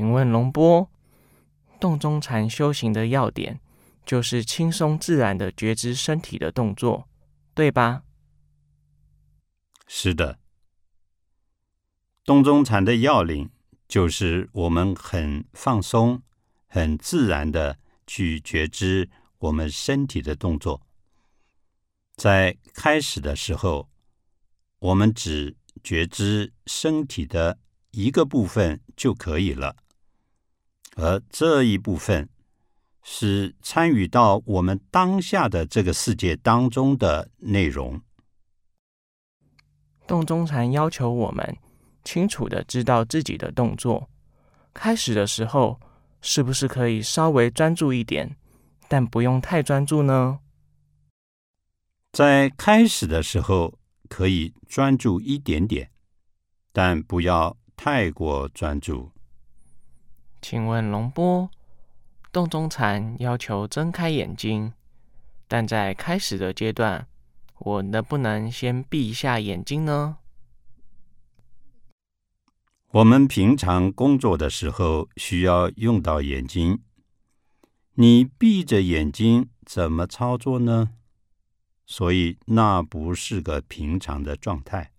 请问龙波，洞中禅修行的要点就是轻松自然的觉知身体的动作，对吧？是的，洞中禅的要领就是我们很放松、很自然的去觉知我们身体的动作。在开始的时候，我们只觉知身体的一个部分就可以了，而这一部分是参与到我们当下的这个世界当中的内容。洞中禅要求我们清楚的知道自己的动作。开始的时候，是不是可以稍微专注一点，但不用太专注呢？在开始的时候，可以专注一点点，但不要太过专注。请问龙波，洞中禅要求睁开眼睛，但在开始的阶段，我能不能先闭一下眼睛呢？我们平常工作的时候需要用到眼睛，你闭着眼睛怎么操作呢？所以那不是个平常的状态，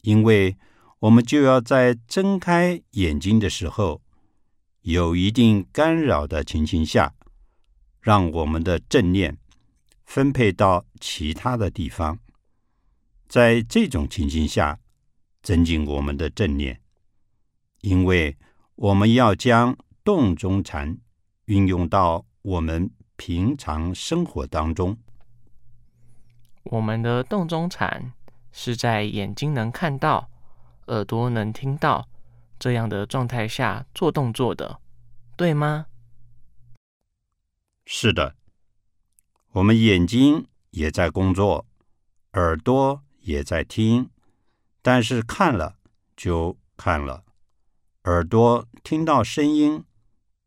因为我们就要在睁开眼睛的时候，有一定干扰的情形下，让我们的正念分配到其他的地方，在这种情形下增进我们的正念，因为我们要将动中禅运用到我们平常生活当中。我们的洞中禅是在眼睛能看到、耳朵能听到这样的状态下做动作的，对吗？是的，我们眼睛也在工作，耳朵也在听，但是看了就看了，耳朵听到声音，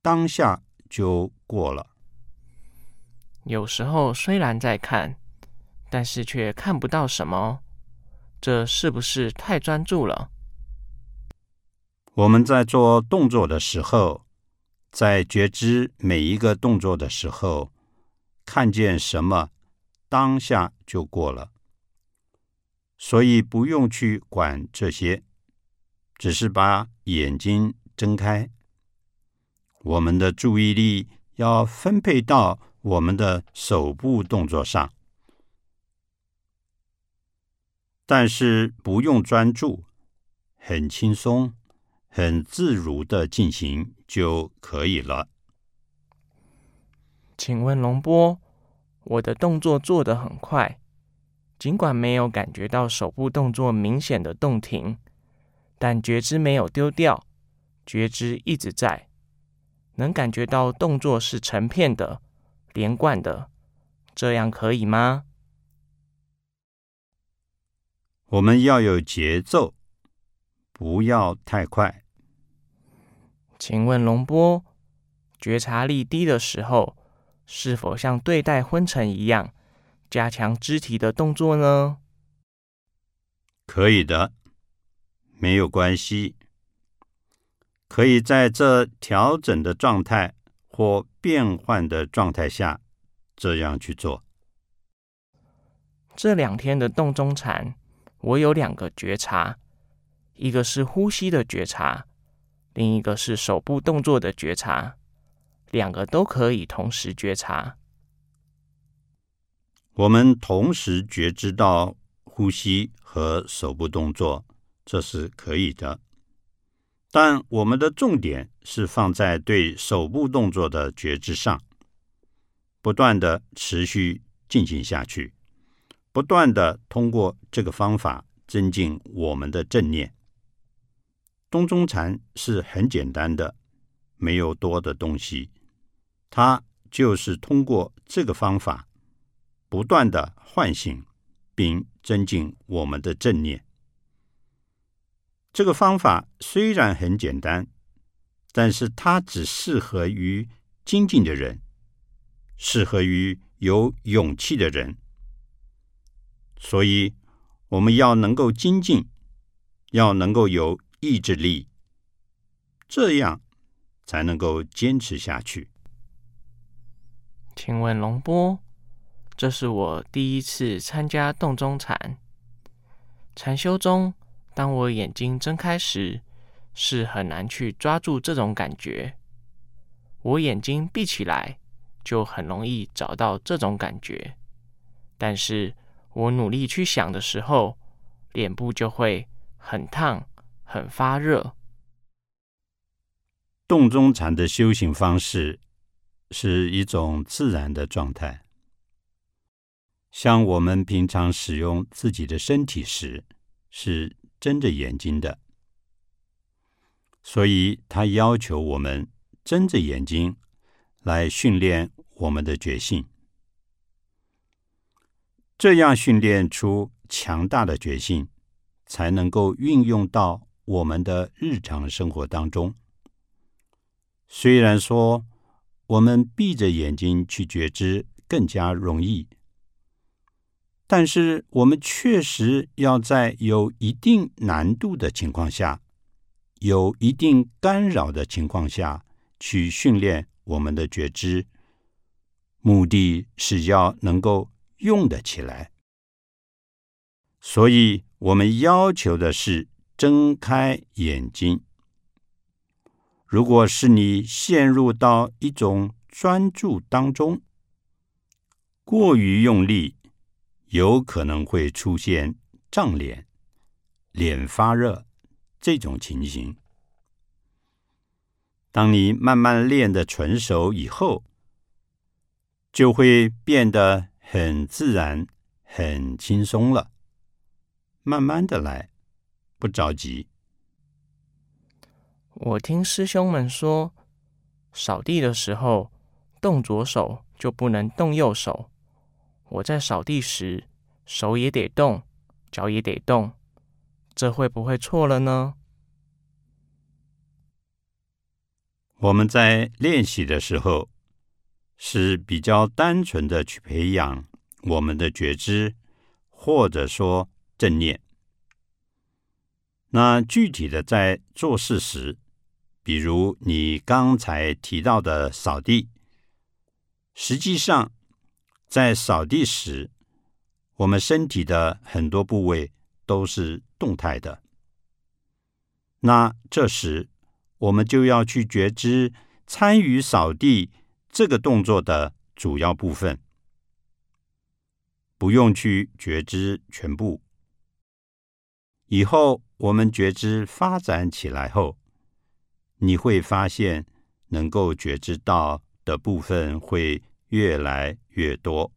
当下就过了。有时候虽然在看。但是却看不到什么，这是不是太专注了？我们在做动作的时候，在觉知每一个动作的时候，看见什么，当下就过了，所以不用去管这些，只是把眼睛睁开，我们的注意力要分配到我们的手部动作上。但是不用专注，很轻松、很自如的进行就可以了。请问龙波，我的动作做得很快，尽管没有感觉到手部动作明显的动停，但觉知没有丢掉，觉知一直在，能感觉到动作是成片的、连贯的，这样可以吗？我们要有节奏，不要太快。请问龙波，觉察力低的时候，是否像对待昏沉一样，加强肢体的动作呢？可以的，没有关系。可以在这调整的状态或变换的状态下，这样去做。这两天的洞中禅。我有两个觉察，一个是呼吸的觉察，另一个是手部动作的觉察，两个都可以同时觉察。我们同时觉知到呼吸和手部动作，这是可以的。但我们的重点是放在对手部动作的觉知上，不断的持续进行下去。不断的通过这个方法增进我们的正念。东中禅是很简单的，没有多的东西，它就是通过这个方法不断的唤醒并增进我们的正念。这个方法虽然很简单，但是它只适合于精进的人，适合于有勇气的人。所以，我们要能够精进，要能够有意志力，这样才能够坚持下去。请问龙波，这是我第一次参加洞中禅。禅修中，当我眼睛睁开时，是很难去抓住这种感觉。我眼睛闭起来，就很容易找到这种感觉。但是我努力去想的时候，脸部就会很烫、很发热。洞中禅的修行方式是一种自然的状态，像我们平常使用自己的身体时是睁着眼睛的，所以他要求我们睁着眼睛来训练我们的觉性，这样训练出强大的觉性，才能够运用到我们的日常生活当中。虽然说我们闭着眼睛去觉知更加容易，但是我们确实要在有一定难度的情况下、有一定干扰的情况下去训练我们的觉知，目的是要能够用得起来。所以，我们要求的是睁开眼睛。如果是你陷入到一种专注当中，过于用力，有可能会出现胀脸、脸发热这种情形。当你慢慢练的纯熟以后，就会变得很自然、很轻松了。慢慢的来，不着急。我听师兄们说，扫地的时候动左手就不能动右手。我在扫地时，手也得动，脚也得动，这会不会错了呢？我们在练习的时候是比较单纯的去培养我们的觉知，或者说正念。那具体的在做事时，比如你刚才提到的扫地，实际上在扫地时，我们身体的很多部位都是动态的。那这时我们就要去觉知参与扫地这个动作的主要部分，不用去觉知全部。以后我们觉知发展起来后。你会发现，能够觉知到的部分会越来越多。